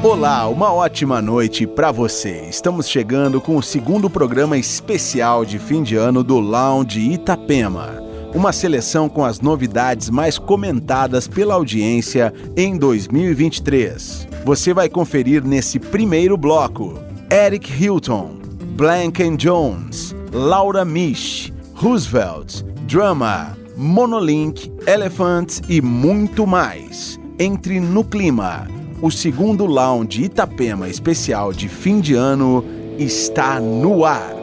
Olá, uma ótima noite para você. Estamos chegando com o segundo programa especial de fim de ano do Lounge Itapema. Uma seleção com as novidades mais comentadas pela audiência em 2023. Você vai conferir nesse primeiro bloco Eric Hilton, Blank Jones, Laura Misch, Roosevelt, Drama, Monolink, Elephant e muito mais. Entre no clima o segundo Lounge Itapema especial de fim de ano está no ar.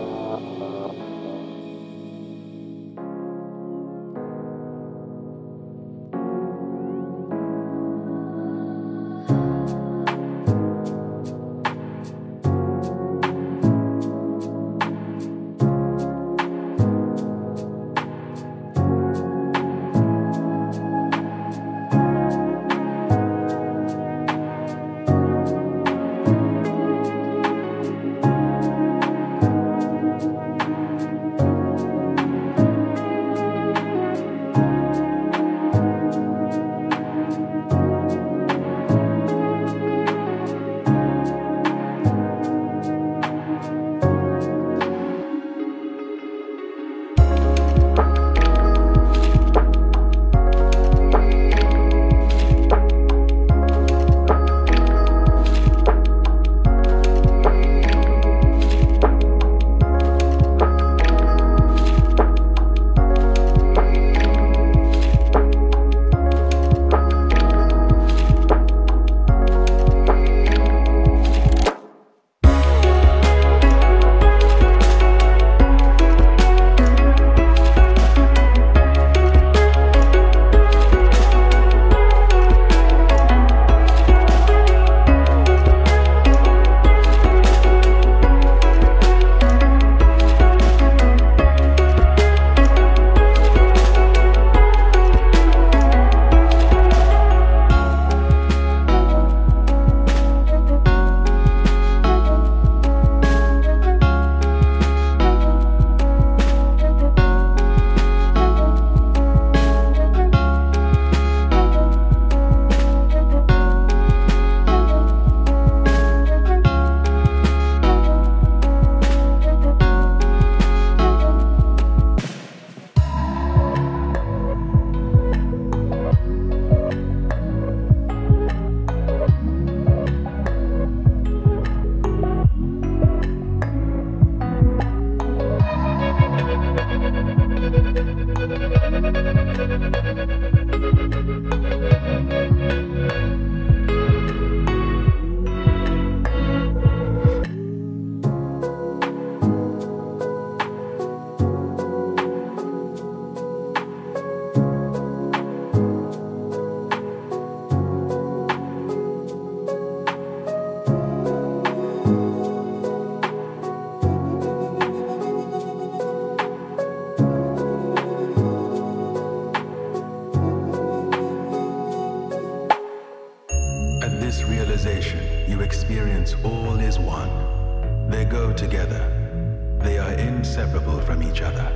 All is one, they go together. They are inseparable from each other.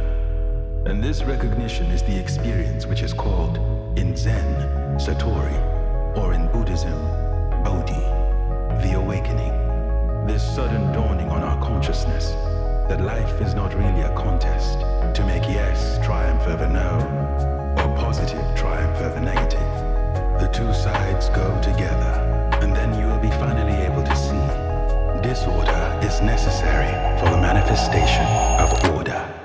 And this recognition is the experience which is called, in Zen, Satori, or in Buddhism, Bodhi, the awakening. This sudden dawning on our consciousness that life is not really a contest to make yes triumph over no, or positive triumph over negative. The two sides go together, and then you will be finally disorder is necessary for the manifestation of order.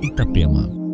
Itapema.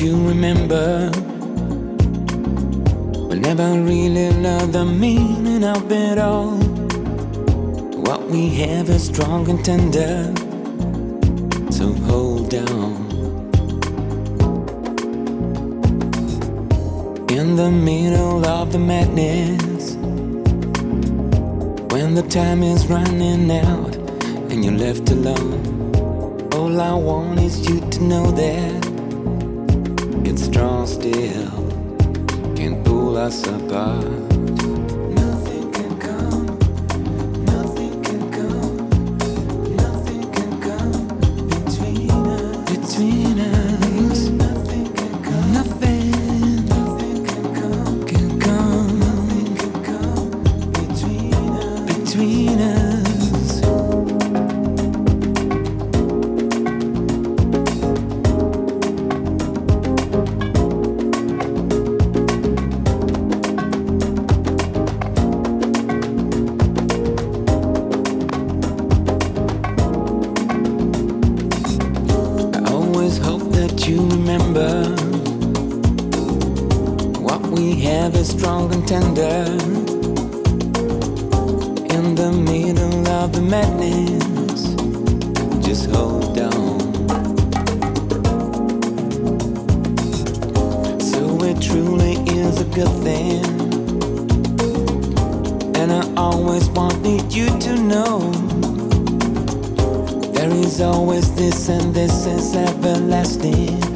You remember. We never really know the meaning of it all. What we have is strong and tender. So hold on. In the middle of the madness, when the time is running out and you're left alone. All I want is you to know that strong still, can pull us apart. Is strong and tender. In the middle of the madness, just hold on. So it truly is a good thing. And I always wanted you to know. There is always this, and this is everlasting.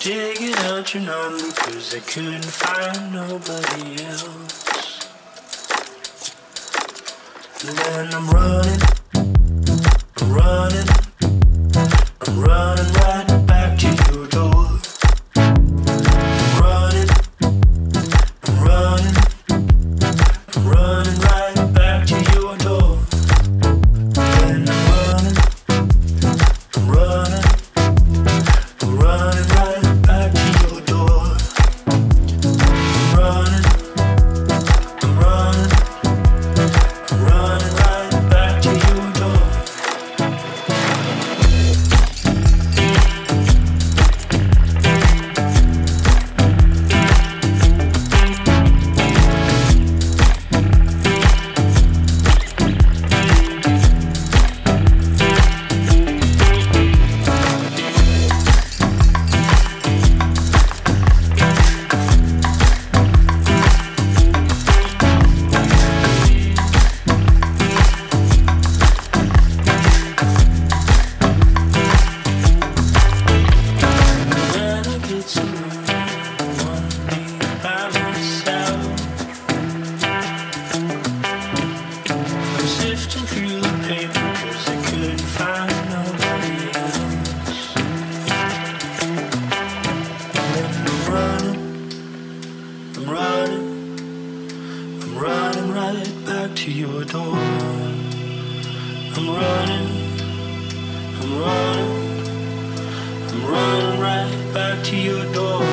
digging out your number cause I couldn't find nobody else. And then I'm running, I'm running, I'm running right Right back to your door. I'm running, I'm running, I'm running right back to your door.